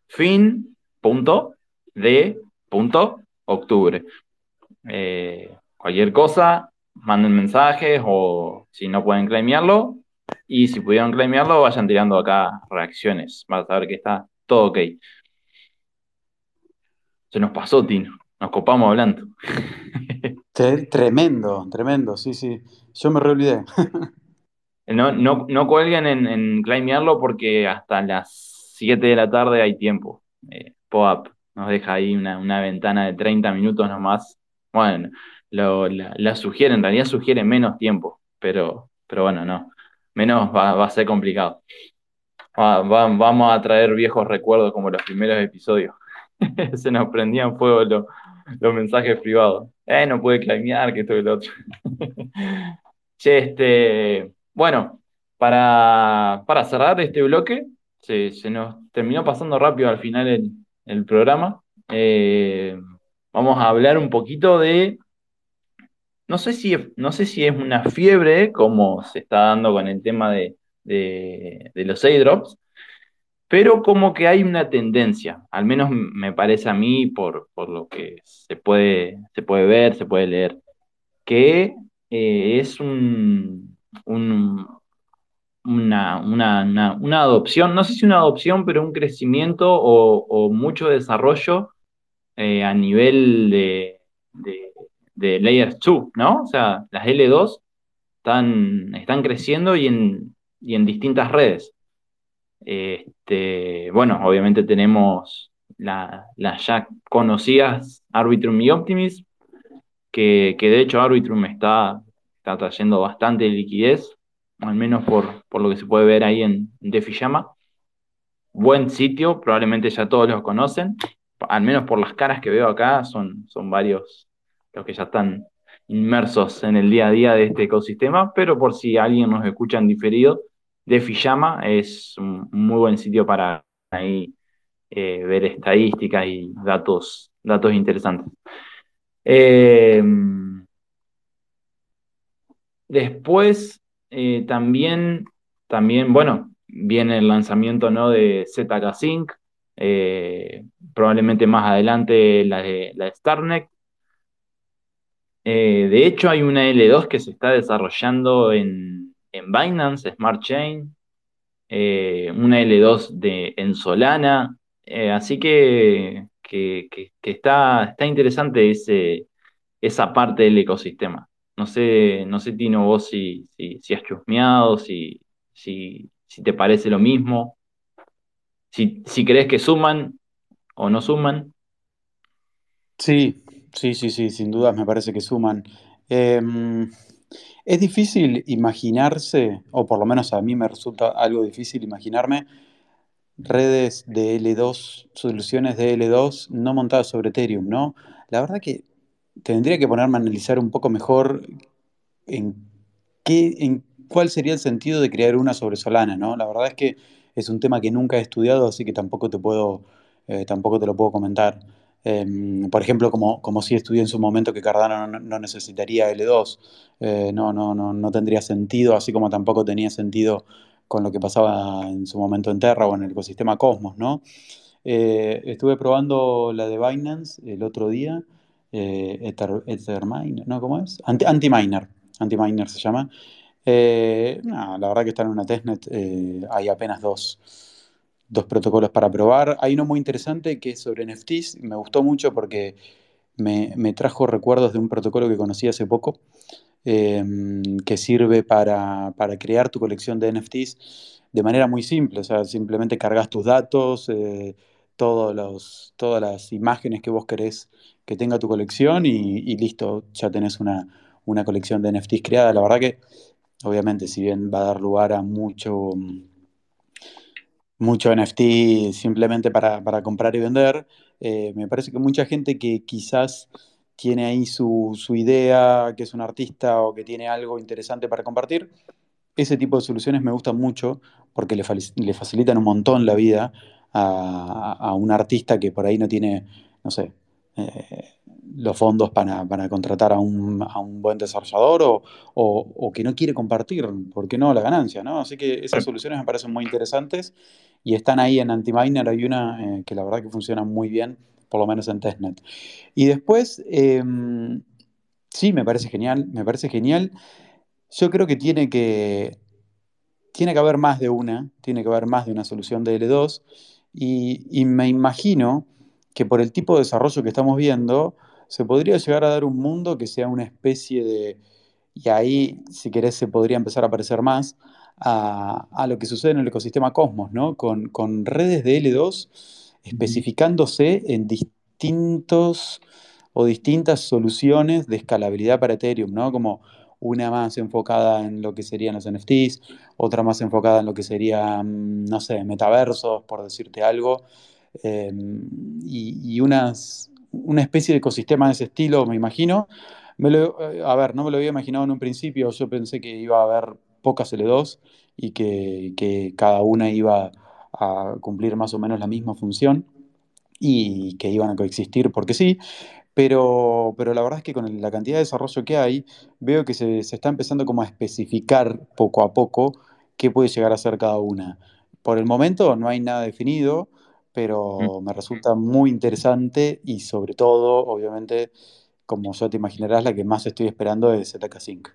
Fin, punto, de, punto, octubre. Eh, cualquier cosa, manden mensajes o si no pueden claimearlo. Y si pudieron claimearlo, vayan tirando acá reacciones. Vas a ver que está todo ok. Se nos pasó, Tino. Nos copamos hablando. Tremendo, tremendo, sí, sí. Yo me reolvidé. No, no, no cuelguen en, en claimearlo porque hasta las 7 de la tarde hay tiempo. Eh, POAP nos deja ahí una, ventana de 30 minutos nomás. Bueno, la, la, sugiere, en realidad sugiere menos tiempo, pero, pero bueno, no. Menos va, a ser complicado. Va, va, vamos a traer viejos recuerdos como los primeros episodios. Se nos prendían fuego los, mensajes privados. Eh, no puede claimear que esto y lo otro. este. Bueno, para, para cerrar este bloque, se, se, nos terminó pasando rápido al final el, el programa. Eh, vamos a hablar un poquito de. No sé si, no sé si es una fiebre, como se está dando con el tema de, de, de los airdrops, pero como que hay una tendencia, al menos me parece a mí, por, por lo que se puede, se puede ver, se puede leer, que eh, es un, un, una, una, una, adopción, no sé si una adopción, pero un crecimiento o, o mucho desarrollo eh, a nivel de, de, de, Layer 2, ¿no? O sea, las L2 están, están creciendo y en, y en distintas redes. Este, bueno, obviamente tenemos las la ya conocidas Arbitrum y Optimism, que, que de hecho Arbitrum está está trayendo bastante liquidez, al menos por, por lo que se puede ver ahí en Defiyama. Buen sitio, probablemente ya todos los conocen, al menos por las caras que veo acá, son, son varios los que ya están inmersos en el día a día de este ecosistema, pero por si alguien nos escucha en diferido, Defiyama es un muy buen sitio para ahí eh, ver estadísticas y datos, datos interesantes. Eh, Después, eh, también, también, bueno, viene el lanzamiento ¿no? de ZK Sync, eh, probablemente más adelante la de, la de Starneck. Eh, de hecho, hay una L2 que se está desarrollando en, en Binance Smart Chain, una L2 de, en Solana, así que, que, que, que, está, está interesante ese, esa parte del ecosistema. No sé, no sé, Tino, vos si, si, si has chusmeado, si, si, si, te parece lo mismo, si, si crees que suman o no suman. Sí, sí, sí, sí, sin dudas me parece que suman. Eh, es difícil imaginarse, o por lo menos a mí me resulta algo difícil imaginarme, redes de L2, soluciones de L2 no montadas sobre Ethereum, ¿no? La verdad que tendría que ponerme a analizar un poco mejor en, qué, en cuál sería el sentido de crear una sobre Solana, ¿no? La verdad es que es un tema que nunca he estudiado, así que tampoco te, puedo, eh, tampoco te lo puedo comentar. Eh, por ejemplo, como, como sí estudié en su momento que Cardano no, no necesitaría L2, eh, no, no, no, no tendría sentido, así como tampoco tenía sentido con lo que pasaba en su momento en Terra o en el ecosistema Cosmos, ¿no? Eh, estuve probando la de Binance el otro día eh, Ether, Etherminer, ¿no? ¿Cómo es? Anti-Miner, Anti-Miner se llama. Eh, la verdad que está en una testnet, eh, hay apenas dos, dos, protocolos para probar. Hay uno muy interesante que es sobre NFTs, me gustó mucho porque me, me trajo recuerdos de un protocolo que conocí hace poco, eh, que sirve para, para, crear tu colección de NFTs de manera muy simple, o sea, simplemente cargas tus datos, eh, todos los, todas las imágenes que vos querés que tenga tu colección y, listo, ya tenés una, una, colección de NFTs creada. La verdad que, obviamente, si bien va a dar lugar a mucho, mucho NFT simplemente para, para comprar y vender, eh, me parece que mucha gente que quizás tiene ahí su, su, idea, que es un artista o que tiene algo interesante para compartir, ese tipo de soluciones me gustan mucho porque le, le facilitan un montón la vida a, un artista que por ahí no tiene, no sé, eh, los fondos para, contratar a un, buen desarrollador o, que no quiere compartir, ¿por qué no? La ganancia, ¿no? Así que esas soluciones me parecen muy interesantes y están ahí en Antiminer. Hay una eh, que la verdad que funciona muy bien, por lo menos en testnet. Y después, em, sí, me parece genial, me parece genial. Yo creo que tiene que, tiene que haber más de una, tiene que haber más de una solución de L2 y, me imagino que por el tipo de desarrollo que estamos viendo, se podría llegar a dar un mundo que sea una especie de, y ahí si querés se podría empezar a parecer más, a, lo que sucede en el ecosistema Cosmos, ¿no? Con, con redes de L2 especificándose en distintos o distintas soluciones de escalabilidad para Ethereum, ¿no? Como una más enfocada en lo que serían los NFTs, otra más enfocada en lo que serían, no sé, metaversos, por decirte algo, em, y, unas, una especie de ecosistema de ese estilo, me imagino. Eh, a ver, no me lo había imaginado en un principio, yo pensé que iba a haber pocas L2 y que, cada una iba a cumplir más o menos la misma función y que iban a coexistir porque sí, pero, pero la verdad es que con la cantidad de desarrollo que hay, veo que se, está empezando como a especificar poco a poco qué puede llegar a ser cada una. Por el momento no hay nada definido, pero me resulta muy interesante y sobre todo, obviamente, como ya te imaginarás, la que más estoy esperando es ZK Sync.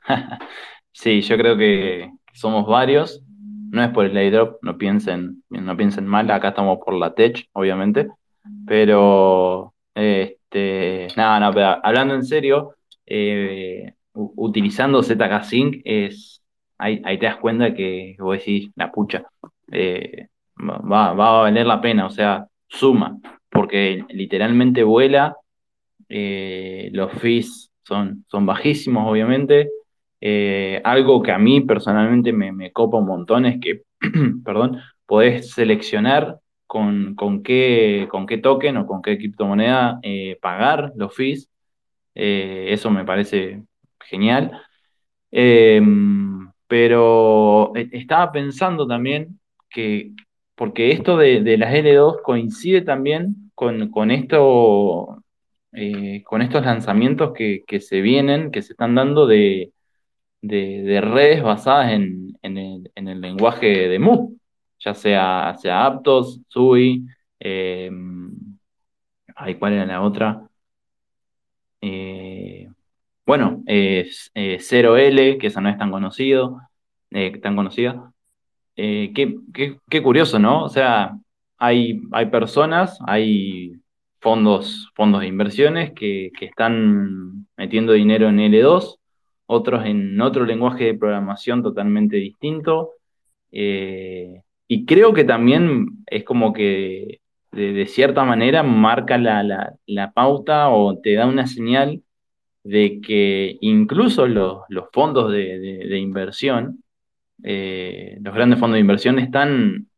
Sí, yo creo que somos varios. No es por el airdrop, no piensen, no piensen mal, acá estamos por la tech, obviamente. Pero este, nada, no, pero hablando en serio, eh, utilizando ZK Sync es, ahí, te das cuenta que vos decís, la pucha, eh, va, va, a valer la pena, o sea, suma, porque literalmente vuela, eh, los fees son, son bajísimos, obviamente. algo que a mí personalmente me, me copa un montón es que, perdón, podés seleccionar con, con, qué, con qué token o con qué criptomoneda eh, pagar los fees. Eh, eso me parece genial. Em, pero estaba pensando también que, porque esto de, las L2 coincide también con, esto, eh, con estos lanzamientos que, se vienen, que se están dando de, redes basadas en, el, en, el, lenguaje de Mu ya sea, sea Aptos, Sui, eh, ¿cuál era la otra? Eh, bueno, eh, 0L, que esa no es tan conocido, eh, tan conocida. Eh, qué, curioso, ¿no? O sea, hay, hay personas, hay fondos, fondos de inversiones que, que están metiendo dinero en L2, otros en otro lenguaje de programación totalmente distinto. Eh, y creo que también es como que de, cierta manera marca la, pauta o te da una señal de que incluso los, fondos de, inversión, eh, los grandes fondos de inversión están,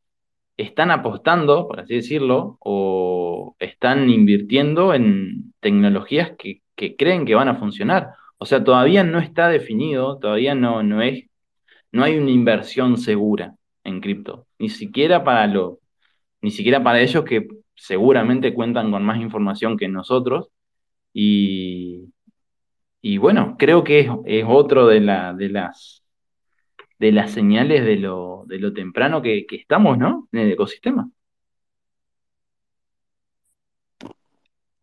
están apostando, por así decirlo, o están invirtiendo en tecnologías que, creen que van a funcionar. O sea, todavía no está definido, todavía no, no, es, no hay una inversión segura en cripto, ni siquiera para lo, ni siquiera para ellos que seguramente cuentan con más información que nosotros. Y, y bueno, creo que es, otro de, la, de, las, de las señales de lo, de lo temprano que, estamos, ¿no? En el ecosistema.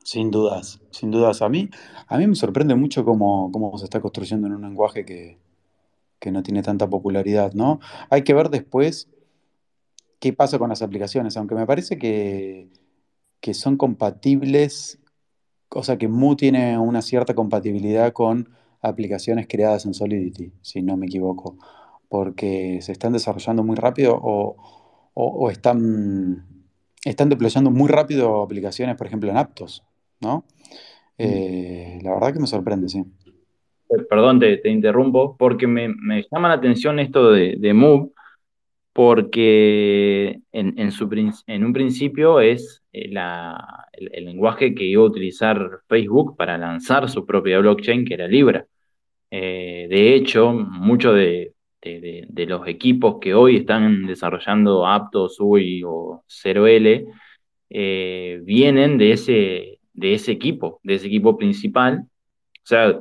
Sin dudas, sin dudas. A mí, a mí me sorprende mucho cómo, cómo se está construyendo en un lenguaje que, que no tiene tanta popularidad, ¿no? Hay que ver después qué pasa con las aplicaciones, aunque me parece que, que son compatibles, o sea que Mu tiene una cierta compatibilidad con aplicaciones creadas en Solidity, si no me equivoco, porque se están desarrollando muy rápido o, están, están deployando muy rápido aplicaciones, por ejemplo, en Aptos, ¿no? Mm. Eh, la verdad que me sorprende, sí. Perdón, te, interrumpo, porque me, llama la atención esto de, de Move, porque en, su, en un principio es eh, el, lenguaje que iba a utilizar Facebook para lanzar su propia blockchain, que era Libra. Eh, de hecho, mucho de, de, de, los equipos que hoy están desarrollando Aptos, UI o 0L, eh, vienen de ese, de ese equipo, de ese equipo principal. O sea,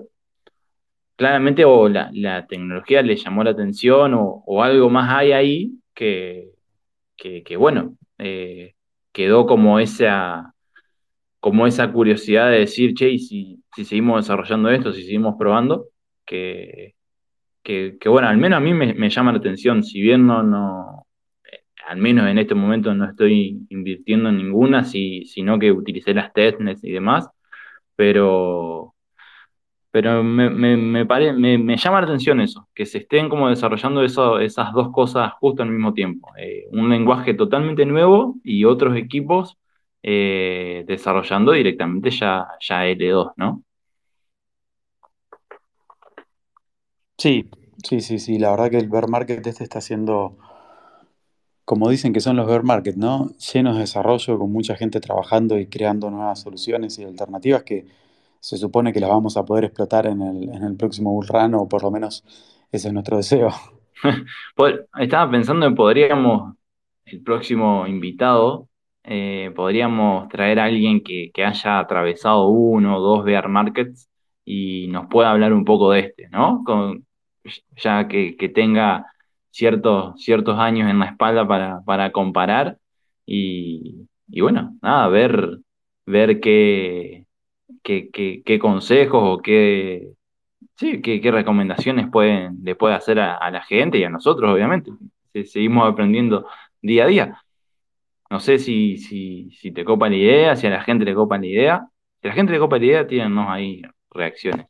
claramente o la, la tecnología le llamó la atención o, algo más hay ahí que, que, bueno, eh, quedó como esa, como esa curiosidad de decir, che, si, si seguimos desarrollando esto, si seguimos probando, que, que, bueno, al menos a mí me, llama la atención, si bien no, no, al menos en este momento no estoy invirtiendo en ninguna, si, sino que utilicé las testnets y demás, pero, pero me, me, me, me, llama la atención eso, que se estén como desarrollando eso, esas dos cosas justo al mismo tiempo. Eh, un lenguaje totalmente nuevo y otros equipos eh, desarrollando directamente ya, ya L2, ¿no? Sí, sí, sí, sí. La verdad que el bear market este está siendo, como dicen que son los bear market, ¿no? Llenos de desarrollo, con mucha gente trabajando y creando nuevas soluciones y alternativas que se supone que las vamos a poder explotar en el, en el próximo bull run, o por lo menos ese es nuestro deseo. Estaba pensando en podríamos, el próximo invitado, eh, podríamos traer a alguien que, que, haya atravesado uno o dos bear markets y nos pueda hablar un poco de este, ¿no? Con, ya que, que tenga ciertos, ciertos años en la espalda para, para comparar y, y, bueno, nada, ver, ver qué, qué, qué, consejos o qué, sí, qué, qué recomendaciones pueden, le puede hacer a, a, la gente y a nosotros, obviamente. Seguimos aprendiendo día a día. No sé si, si, si te copa la idea, si a la gente le copa la idea. Si a la gente le copa la idea, tírennos ahí reacciones.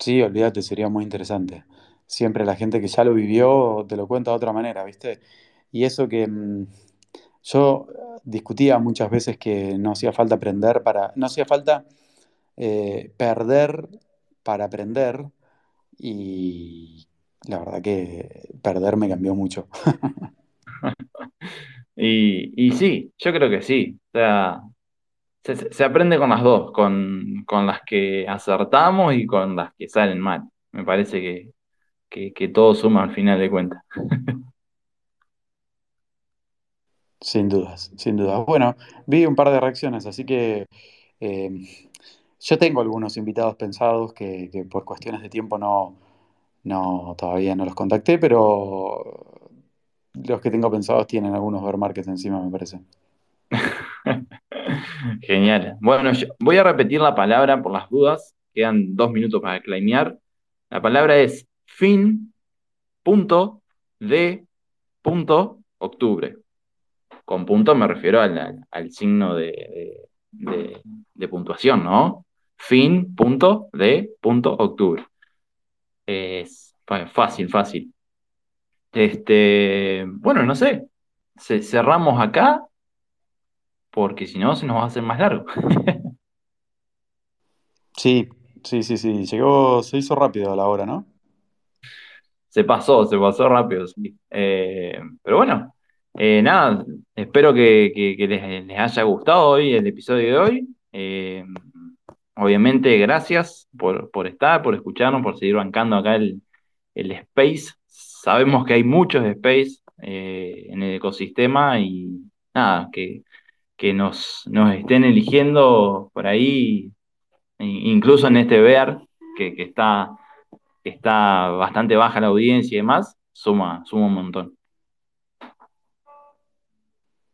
Sí, olvídate, sería muy interesante. Siempre la gente que ya lo vivió te lo cuenta de otra manera, ¿viste? Y eso que mmm, yo discutía muchas veces que no hacía falta aprender para, no hacía falta eh, perder para aprender y la verdad que perder me cambió mucho. y, y, sí, yo creo que sí. O sea, se, se aprende con las dos, con, con, las que acertamos y con las que salen mal. Me parece que, que, que todo suma al final de cuentas. Sin dudas, sin dudas. Bueno, vi un par de reacciones, así que eh, yo tengo algunos invitados pensados que, que, por cuestiones de tiempo no, no, todavía no los contacté, pero los que tengo pensados tienen algunos bear markets encima, me parece. Genial. Bueno, yo voy a repetir la palabra por las dudas. Quedan dos minutos para claimear. La palabra es fin punto de punto octubre. Con punto me refiero al, al, signo de, de, de, de, puntuación, ¿no? Fin punto de punto octubre. Es fácil, fácil. Este, bueno, no sé. Cerramos acá porque si no se nos va a hacer más largo. sí, sí, sí, sí. Llegó, se hizo rápido a la hora, ¿no? Se pasó, se pasó rápido, sí. Eh, pero bueno, eh, nada, espero que, que, que les, les, haya gustado hoy el episodio de hoy. Eh, obviamente, gracias por, por, estar, por escucharnos, por seguir bancando acá el, el space. Sabemos que hay muchos space en el ecosistema y nada, que que nos, nos estén eligiendo por ahí, incluso en este ver, que, que, está, que está bastante baja la audiencia y demás, suma, suma un montón.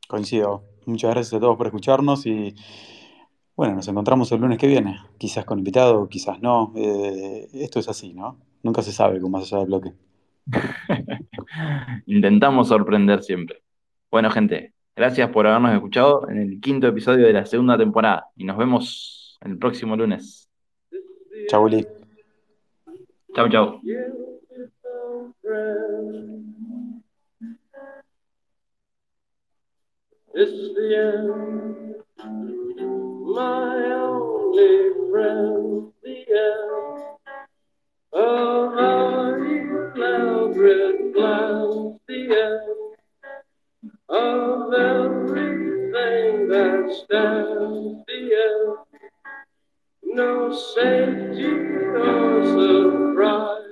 Coincido. Muchas gracias a todos por escucharnos y bueno, nos encontramos el lunes que viene, quizás con invitado, quizás no. Eh, esto es así, ¿no? Nunca se sabe con más allá del bloque. Intentamos sorprender siempre. Bueno, gente, Gracias por habernos escuchado en el quinto episodio de la segunda temporada y nos vemos el próximo lunes. Chau, Uli. Chau, chau. It's the end, my only friend, the end of our elaborate plans, the end. Of everything that stands the end. No safety or surprise.